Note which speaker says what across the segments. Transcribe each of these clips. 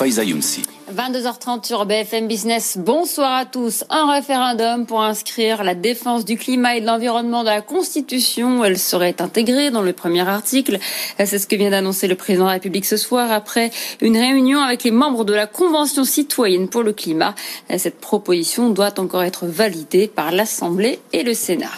Speaker 1: Faiza Younsi.
Speaker 2: 22h30 sur BFM Business. Bonsoir à tous. Un référendum pour inscrire la défense du climat et de l'environnement dans la Constitution. Elle serait intégrée dans le premier article. C'est ce que vient d'annoncer le président de la République ce soir après une réunion avec les membres de la Convention citoyenne pour le climat. Cette proposition doit encore être validée par l'Assemblée et le Sénat.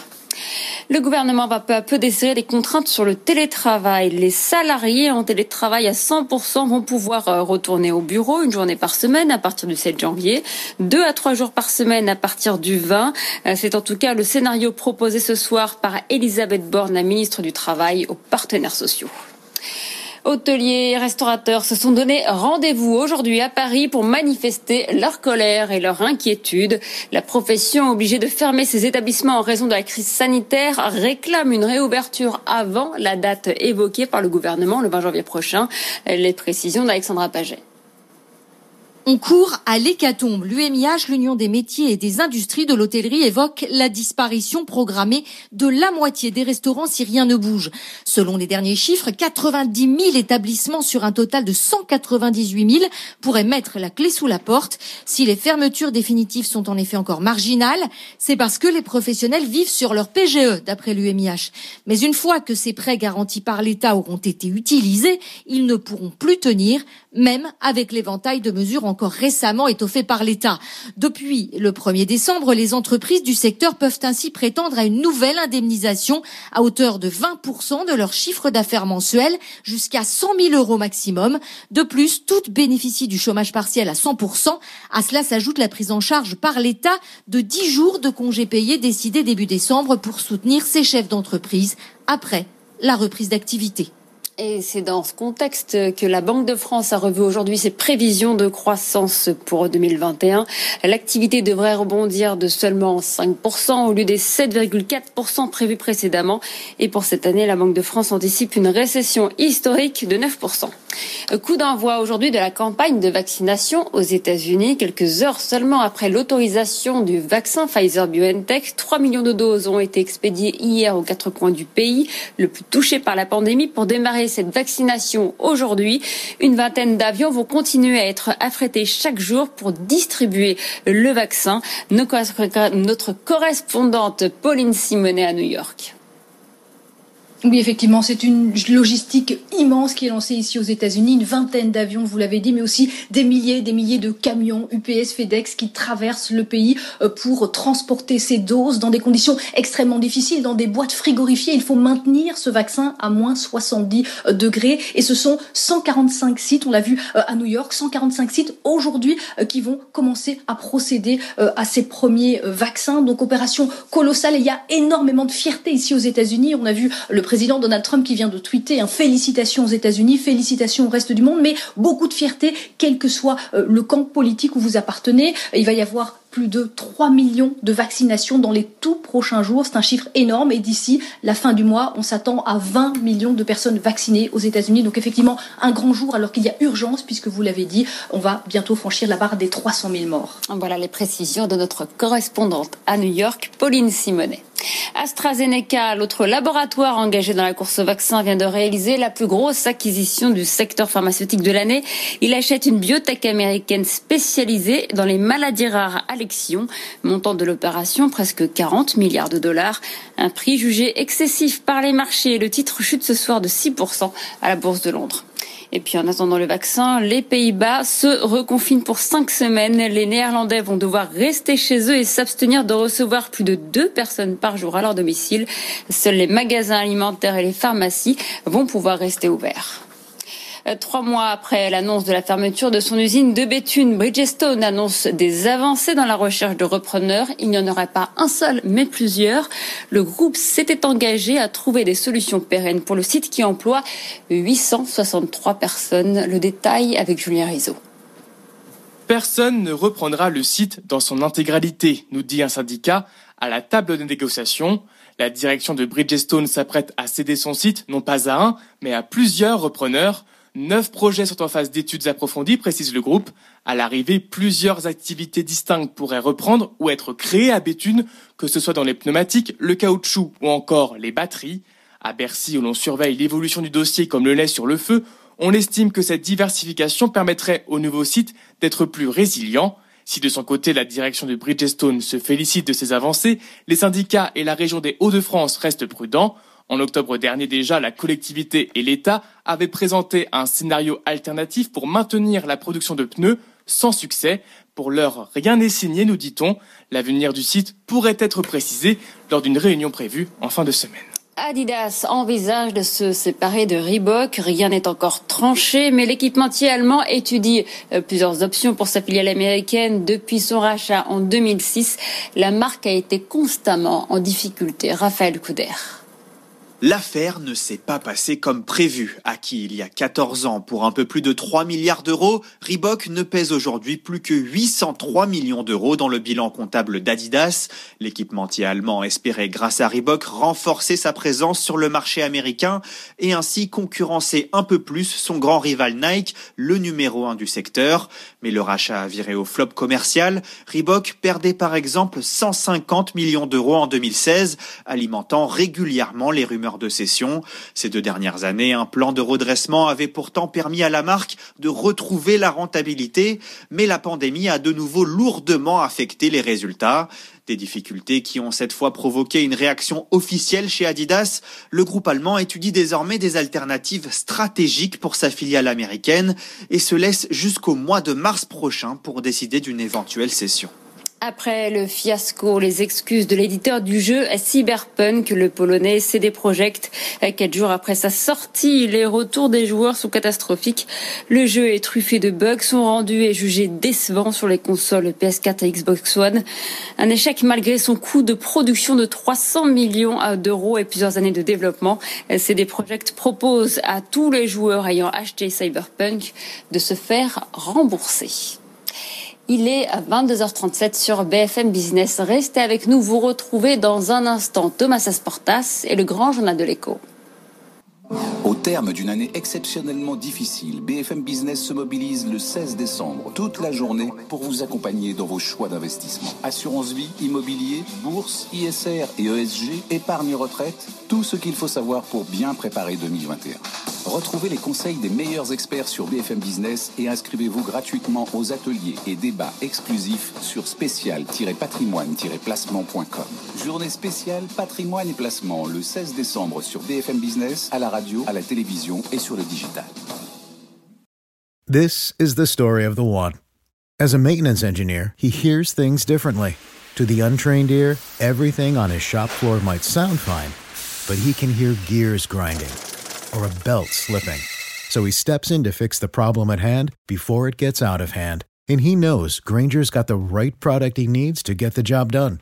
Speaker 2: Le gouvernement va peu à peu desserrer les contraintes sur le télétravail. Les salariés en télétravail à 100% vont pouvoir euh, retourner au bureau une journée par semaine à partir du 7 janvier, deux à trois jours par semaine à partir du 20. Euh, c'est en tout cas le scénario proposé ce soir par Elisabeth Borne, la ministre du Travail, aux partenaires sociaux. Hôteliers et restaurateurs se sont donné rendez-vous aujourd'hui à Paris pour manifester leur colère et leur inquiétude. La profession obligée de fermer ses établissements en raison de la crise sanitaire réclame une réouverture avant la date évoquée par le gouvernement le 20 janvier prochain. Les précisions d'Alexandra Paget.
Speaker 3: On court à l'hécatombe. L'UMIH, l'Union des métiers et des industries de l'hôtellerie, évoque la disparition programmée de la moitié des restaurants si rien ne bouge. Selon les derniers chiffres, 90 000 établissements sur un total de 198 000 pourraient mettre la clé sous la porte. Si les fermetures définitives sont en effet encore marginales, c'est parce que les professionnels vivent sur leur PGE, d'après l'UMIH. Mais une fois que ces prêts garantis par l'État auront été utilisés, ils ne pourront plus tenir, même avec l'éventail de mesures encore récemment étoffé par l'État. Depuis le 1er décembre, les entreprises du secteur peuvent ainsi prétendre à une nouvelle indemnisation à hauteur de 20% de leur chiffre d'affaires mensuel jusqu'à 100 000 euros maximum. De plus, toutes bénéficient du chômage partiel à 100%. À cela s'ajoute la prise en charge par l'État de 10 jours de congés payés décidés début décembre pour soutenir ces chefs d'entreprise après la reprise d'activité.
Speaker 2: Et c'est dans ce contexte que la Banque de France a revu aujourd'hui ses prévisions de croissance pour 2021. L'activité devrait rebondir de seulement 5% au lieu des 7,4% prévus précédemment. Et pour cette année, la Banque de France anticipe une récession historique de 9%. Coup d'envoi aujourd'hui de la campagne de vaccination aux États-Unis. Quelques heures seulement après l'autorisation du vaccin Pfizer-BioNTech, 3 millions de doses ont été expédiées hier aux quatre coins du pays, le plus touché par la pandémie, pour démarrer cette vaccination aujourd'hui. Une vingtaine d'avions vont continuer à être affrétés chaque jour pour distribuer le vaccin. Notre correspondante Pauline Simonet à New York.
Speaker 4: Oui, effectivement, c'est une logistique immense qui est lancée ici aux États-Unis. Une vingtaine d'avions, vous l'avez dit, mais aussi des milliers, des milliers de camions UPS, FedEx qui traversent le pays euh, pour transporter ces doses dans des conditions extrêmement difficiles, dans des boîtes frigorifiées. Il faut maintenir ce vaccin à moins 70 euh, degrés. Et ce sont 145 sites, on l'a vu euh, à New York, 145 sites aujourd'hui qui vont commencer à procéder à ces premiers vaccins. Donc opération colossale. Et il y a énormément de fierté ici aux États-Unis. On a vu le président Donald Trump qui vient de tweeter félicitations aux États-Unis, félicitations au reste du monde, mais beaucoup de fierté, quel que soit euh, le camp politique où vous appartenez. Il va y avoir plus de 3 millions de vaccinations dans les tout prochains jours. C'est un chiffre énorme et d'ici la fin du mois, on s'attend à 20 millions de personnes vaccinées aux États-Unis. Donc effectivement, un grand jour alors qu'il y a urgence puisque vous l'avez dit, on va bientôt franchir la barre des 300 000 morts.
Speaker 2: Voilà les précisions de notre correspondante à New York, Pauline Simonet. AstraZeneca, l'autre laboratoire engagé dans la course au vaccin, vient de réaliser la plus grosse acquisition du secteur pharmaceutique de l'année. Il achète une biotech américaine spécialisée dans les maladies rares montant de l'opération presque 40 milliards de dollars, un prix jugé excessif par les marchés. Le titre chute ce soir de 6% à la Bourse de Londres. Et puis en attendant le vaccin, les Pays-Bas se reconfinent pour cinq semaines. Les Néerlandais vont devoir rester chez eux et s'abstenir de recevoir plus de deux personnes par jour à leur domicile. Seuls les magasins alimentaires et les pharmacies vont pouvoir rester ouverts. Trois mois après l'annonce de la fermeture de son usine de Béthune, Bridgestone annonce des avancées dans la recherche de repreneurs. Il n'y en aurait pas un seul, mais plusieurs. Le groupe s'était engagé à trouver des solutions pérennes pour le site qui emploie 863 personnes. Le détail avec Julien Rizzo.
Speaker 5: Personne ne reprendra le site dans son intégralité, nous dit un syndicat à la table de négociation. La direction de Bridgestone s'apprête à céder son site, non pas à un, mais à plusieurs repreneurs. Neuf projets sont en phase d'études approfondies, précise le groupe. À l'arrivée, plusieurs activités distinctes pourraient reprendre ou être créées à Béthune, que ce soit dans les pneumatiques, le caoutchouc ou encore les batteries. À Bercy, où l'on surveille l'évolution du dossier comme le lait sur le feu, on estime que cette diversification permettrait au nouveau site d'être plus résilient. Si de son côté la direction de Bridgestone se félicite de ces avancées, les syndicats et la région des Hauts-de-France restent prudents. En octobre dernier déjà, la collectivité et l'État avaient présenté un scénario alternatif pour maintenir la production de pneus sans succès. Pour l'heure, rien n'est signé, nous dit-on. L'avenir du site pourrait être précisé lors d'une réunion prévue en fin de semaine.
Speaker 2: Adidas envisage de se séparer de Reebok. Rien n'est encore tranché, mais l'équipementier allemand étudie euh, plusieurs options pour sa filiale américaine depuis son rachat en 2006. La marque a été constamment en difficulté. Raphaël Couder.
Speaker 6: L'affaire ne s'est pas passée comme prévu. Acquis il y a 14 ans pour un peu plus de 3 milliards d'euros, Reebok ne pèse aujourd'hui plus que 803 millions d'euros dans le bilan comptable d'Adidas. L'équipementier allemand espérait, grâce à Reebok, renforcer sa présence sur le marché américain et ainsi concurrencer un peu plus son grand rival Nike, le numéro 1 du secteur. Mais le rachat a viré au flop commercial. Reebok perdait par exemple 150 millions d'euros en 2016, alimentant régulièrement les rumeurs de cession. Ces deux dernières années, un plan de redressement avait pourtant permis à la marque de retrouver la rentabilité, mais la pandémie a de nouveau lourdement affecté les résultats. Des difficultés qui ont cette fois provoqué une réaction officielle chez Adidas. Le groupe allemand étudie désormais des alternatives stratégiques pour sa filiale américaine et se laisse jusqu'au mois de mars prochain pour décider d'une éventuelle cession.
Speaker 2: Après le fiasco, les excuses de l'éditeur du jeu Cyberpunk, le polonais CD Projekt, quatre jours après sa sortie, les retours des joueurs sont catastrophiques. Le jeu est truffé de bugs, sont rendus et jugés décevants sur les consoles PS4 et Xbox One. Un échec malgré son coût de production de 300 millions d'euros et plusieurs années de développement. CD Projekt propose à tous les joueurs ayant acheté Cyberpunk de se faire rembourser. Il est à 22h37 sur BFM Business. Restez avec nous, vous retrouvez dans un instant Thomas Asportas et le grand journal de l'écho.
Speaker 1: Au terme d'une année exceptionnellement difficile, BFM Business se mobilise le 16 décembre, toute la journée, pour vous accompagner dans vos choix d'investissement. Assurance vie, immobilier, bourse, ISR et ESG, épargne retraite, tout ce qu'il faut savoir pour bien préparer 2021. Retrouvez les conseils des meilleurs experts sur BFM Business et inscrivez-vous gratuitement aux ateliers et débats exclusifs sur spécial-patrimoine-placement.com. Journée spéciale patrimoine et placement le 16 décembre sur BFM Business, à la radio, à la télévision et sur le digital.
Speaker 7: This is the story of the one. As a maintenance engineer, he hears things differently. To the untrained ear, everything on his shop floor might sound fine, but he can hear gears grinding or a belt slipping. So he steps in to fix the problem at hand before it gets out of hand. And he knows Granger's got the right product he needs to get the job done,